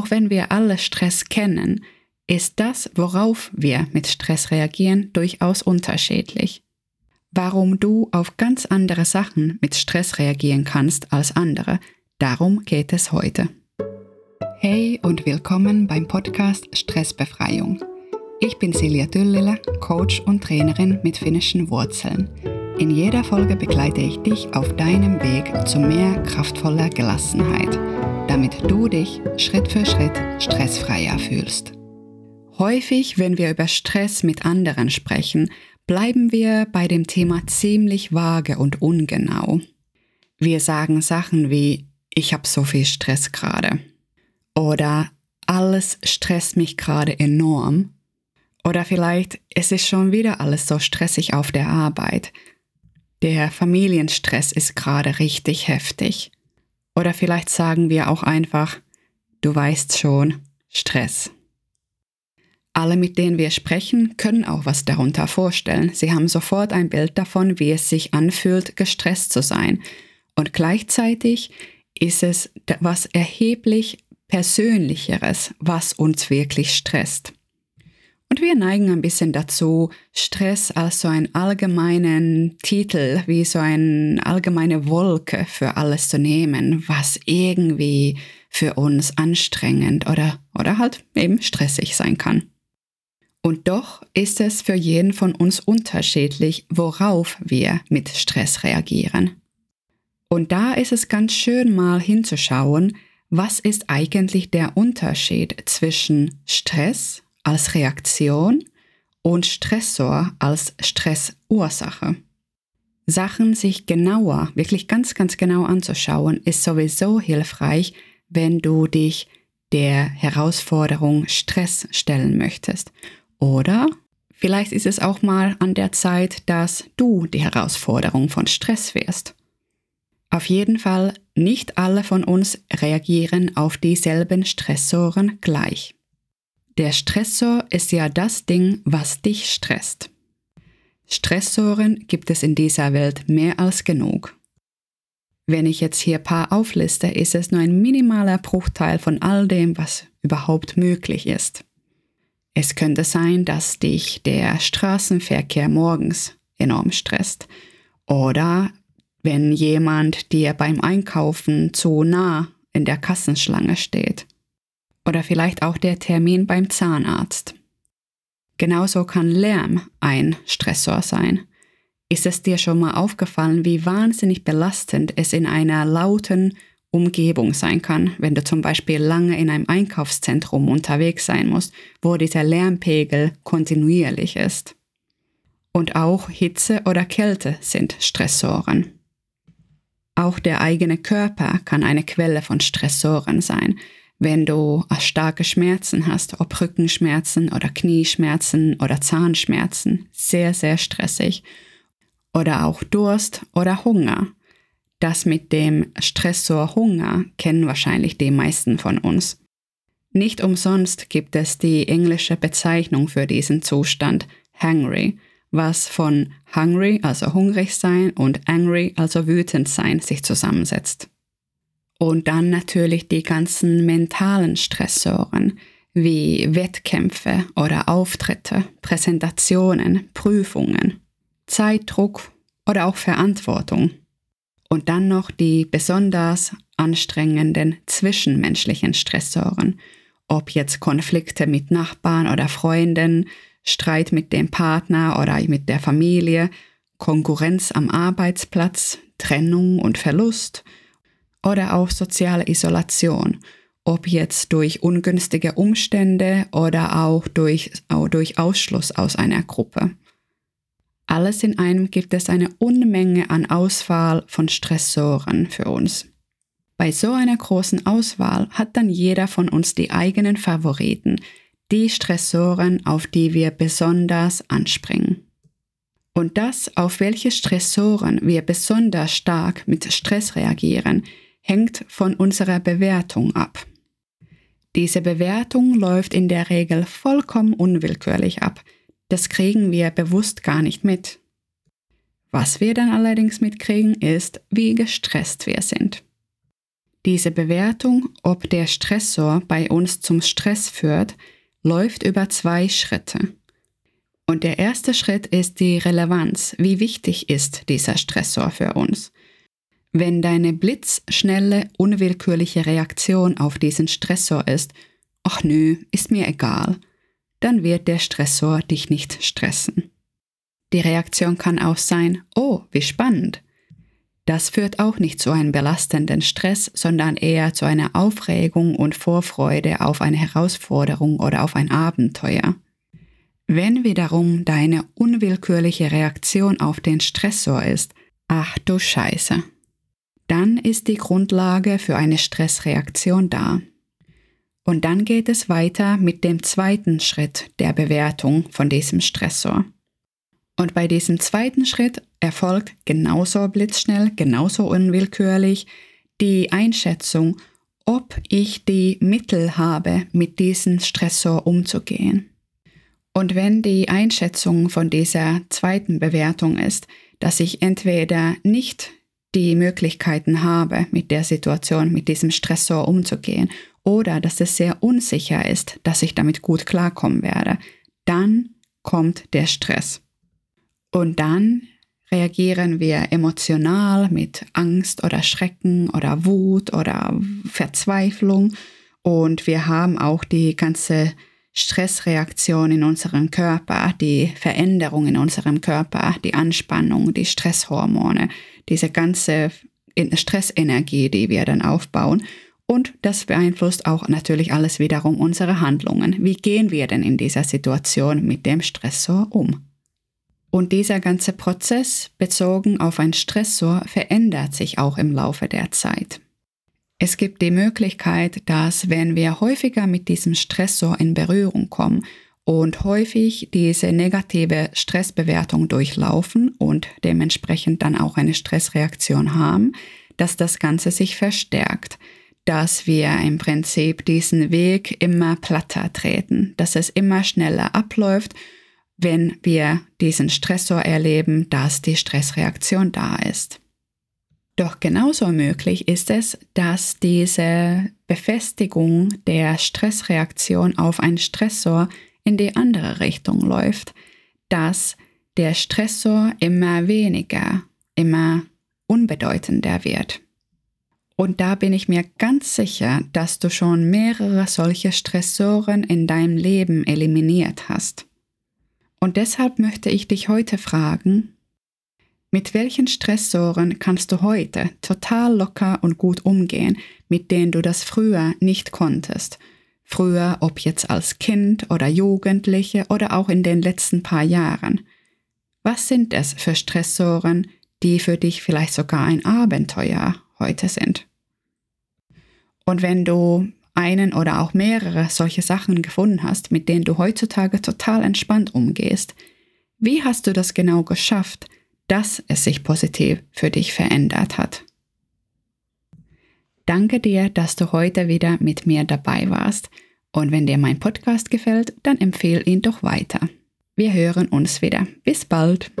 auch wenn wir alle Stress kennen, ist das, worauf wir mit Stress reagieren, durchaus unterschiedlich. Warum du auf ganz andere Sachen mit Stress reagieren kannst als andere, darum geht es heute. Hey und willkommen beim Podcast Stressbefreiung. Ich bin Silja Düllele, Coach und Trainerin mit finnischen Wurzeln. In jeder Folge begleite ich dich auf deinem Weg zu mehr kraftvoller Gelassenheit, damit du dich Schritt für Schritt stressfreier fühlst. Häufig, wenn wir über Stress mit anderen sprechen, bleiben wir bei dem Thema ziemlich vage und ungenau. Wir sagen Sachen wie ich habe so viel Stress gerade oder alles stresst mich gerade enorm oder vielleicht es ist schon wieder alles so stressig auf der Arbeit der Familienstress ist gerade richtig heftig. Oder vielleicht sagen wir auch einfach, du weißt schon, Stress. Alle, mit denen wir sprechen, können auch was darunter vorstellen. Sie haben sofort ein Bild davon, wie es sich anfühlt, gestresst zu sein. Und gleichzeitig ist es was erheblich Persönlicheres, was uns wirklich stresst. Und wir neigen ein bisschen dazu, Stress als so einen allgemeinen Titel, wie so eine allgemeine Wolke für alles zu nehmen, was irgendwie für uns anstrengend oder, oder halt eben stressig sein kann. Und doch ist es für jeden von uns unterschiedlich, worauf wir mit Stress reagieren. Und da ist es ganz schön mal hinzuschauen, was ist eigentlich der Unterschied zwischen Stress als Reaktion und Stressor als Stressursache. Sachen sich genauer, wirklich ganz, ganz genau anzuschauen, ist sowieso hilfreich, wenn du dich der Herausforderung Stress stellen möchtest. Oder vielleicht ist es auch mal an der Zeit, dass du die Herausforderung von Stress wirst. Auf jeden Fall, nicht alle von uns reagieren auf dieselben Stressoren gleich. Der Stressor ist ja das Ding, was dich stresst. Stressoren gibt es in dieser Welt mehr als genug. Wenn ich jetzt hier ein paar aufliste, ist es nur ein minimaler Bruchteil von all dem, was überhaupt möglich ist. Es könnte sein, dass dich der Straßenverkehr morgens enorm stresst oder wenn jemand dir beim Einkaufen zu nah in der Kassenschlange steht oder vielleicht auch der Termin beim Zahnarzt. Genauso kann Lärm ein Stressor sein. Ist es dir schon mal aufgefallen, wie wahnsinnig belastend es in einer lauten Umgebung sein kann, wenn du zum Beispiel lange in einem Einkaufszentrum unterwegs sein musst, wo dieser Lärmpegel kontinuierlich ist? Und auch Hitze oder Kälte sind Stressoren. Auch der eigene Körper kann eine Quelle von Stressoren sein, wenn du starke Schmerzen hast, ob Rückenschmerzen oder Knieschmerzen oder Zahnschmerzen, sehr, sehr stressig. Oder auch Durst oder Hunger. Das mit dem Stressor Hunger kennen wahrscheinlich die meisten von uns. Nicht umsonst gibt es die englische Bezeichnung für diesen Zustand hungry, was von hungry, also hungrig sein, und angry, also wütend sein, sich zusammensetzt. Und dann natürlich die ganzen mentalen Stressoren wie Wettkämpfe oder Auftritte, Präsentationen, Prüfungen, Zeitdruck oder auch Verantwortung. Und dann noch die besonders anstrengenden zwischenmenschlichen Stressoren, ob jetzt Konflikte mit Nachbarn oder Freunden, Streit mit dem Partner oder mit der Familie, Konkurrenz am Arbeitsplatz, Trennung und Verlust – oder auch soziale Isolation, ob jetzt durch ungünstige Umstände oder auch durch, auch durch Ausschluss aus einer Gruppe. Alles in einem gibt es eine Unmenge an Auswahl von Stressoren für uns. Bei so einer großen Auswahl hat dann jeder von uns die eigenen Favoriten, die Stressoren, auf die wir besonders anspringen. Und das, auf welche Stressoren wir besonders stark mit Stress reagieren, hängt von unserer Bewertung ab. Diese Bewertung läuft in der Regel vollkommen unwillkürlich ab. Das kriegen wir bewusst gar nicht mit. Was wir dann allerdings mitkriegen, ist, wie gestresst wir sind. Diese Bewertung, ob der Stressor bei uns zum Stress führt, läuft über zwei Schritte. Und der erste Schritt ist die Relevanz. Wie wichtig ist dieser Stressor für uns? Wenn deine blitzschnelle, unwillkürliche Reaktion auf diesen Stressor ist, ach nö, ist mir egal, dann wird der Stressor dich nicht stressen. Die Reaktion kann auch sein, oh, wie spannend. Das führt auch nicht zu einem belastenden Stress, sondern eher zu einer Aufregung und Vorfreude auf eine Herausforderung oder auf ein Abenteuer. Wenn wiederum deine unwillkürliche Reaktion auf den Stressor ist, ach du Scheiße, dann ist die Grundlage für eine Stressreaktion da. Und dann geht es weiter mit dem zweiten Schritt der Bewertung von diesem Stressor. Und bei diesem zweiten Schritt erfolgt genauso blitzschnell, genauso unwillkürlich die Einschätzung, ob ich die Mittel habe, mit diesem Stressor umzugehen. Und wenn die Einschätzung von dieser zweiten Bewertung ist, dass ich entweder nicht die Möglichkeiten habe, mit der Situation, mit diesem Stressor umzugehen, oder dass es sehr unsicher ist, dass ich damit gut klarkommen werde, dann kommt der Stress. Und dann reagieren wir emotional mit Angst oder Schrecken oder Wut oder Verzweiflung und wir haben auch die ganze Stressreaktion in unserem Körper, die Veränderung in unserem Körper, die Anspannung, die Stresshormone, diese ganze Stressenergie, die wir dann aufbauen. Und das beeinflusst auch natürlich alles wiederum unsere Handlungen. Wie gehen wir denn in dieser Situation mit dem Stressor um? Und dieser ganze Prozess bezogen auf ein Stressor verändert sich auch im Laufe der Zeit. Es gibt die Möglichkeit, dass wenn wir häufiger mit diesem Stressor in Berührung kommen und häufig diese negative Stressbewertung durchlaufen und dementsprechend dann auch eine Stressreaktion haben, dass das Ganze sich verstärkt, dass wir im Prinzip diesen Weg immer platter treten, dass es immer schneller abläuft, wenn wir diesen Stressor erleben, dass die Stressreaktion da ist. Doch genauso möglich ist es, dass diese Befestigung der Stressreaktion auf einen Stressor in die andere Richtung läuft, dass der Stressor immer weniger, immer unbedeutender wird. Und da bin ich mir ganz sicher, dass du schon mehrere solche Stressoren in deinem Leben eliminiert hast. Und deshalb möchte ich dich heute fragen, mit welchen Stressoren kannst du heute total locker und gut umgehen, mit denen du das früher nicht konntest? Früher, ob jetzt als Kind oder Jugendliche oder auch in den letzten paar Jahren. Was sind es für Stressoren, die für dich vielleicht sogar ein Abenteuer heute sind? Und wenn du einen oder auch mehrere solche Sachen gefunden hast, mit denen du heutzutage total entspannt umgehst, wie hast du das genau geschafft, dass es sich positiv für dich verändert hat. Danke dir, dass du heute wieder mit mir dabei warst. Und wenn dir mein Podcast gefällt, dann empfehle ihn doch weiter. Wir hören uns wieder. Bis bald.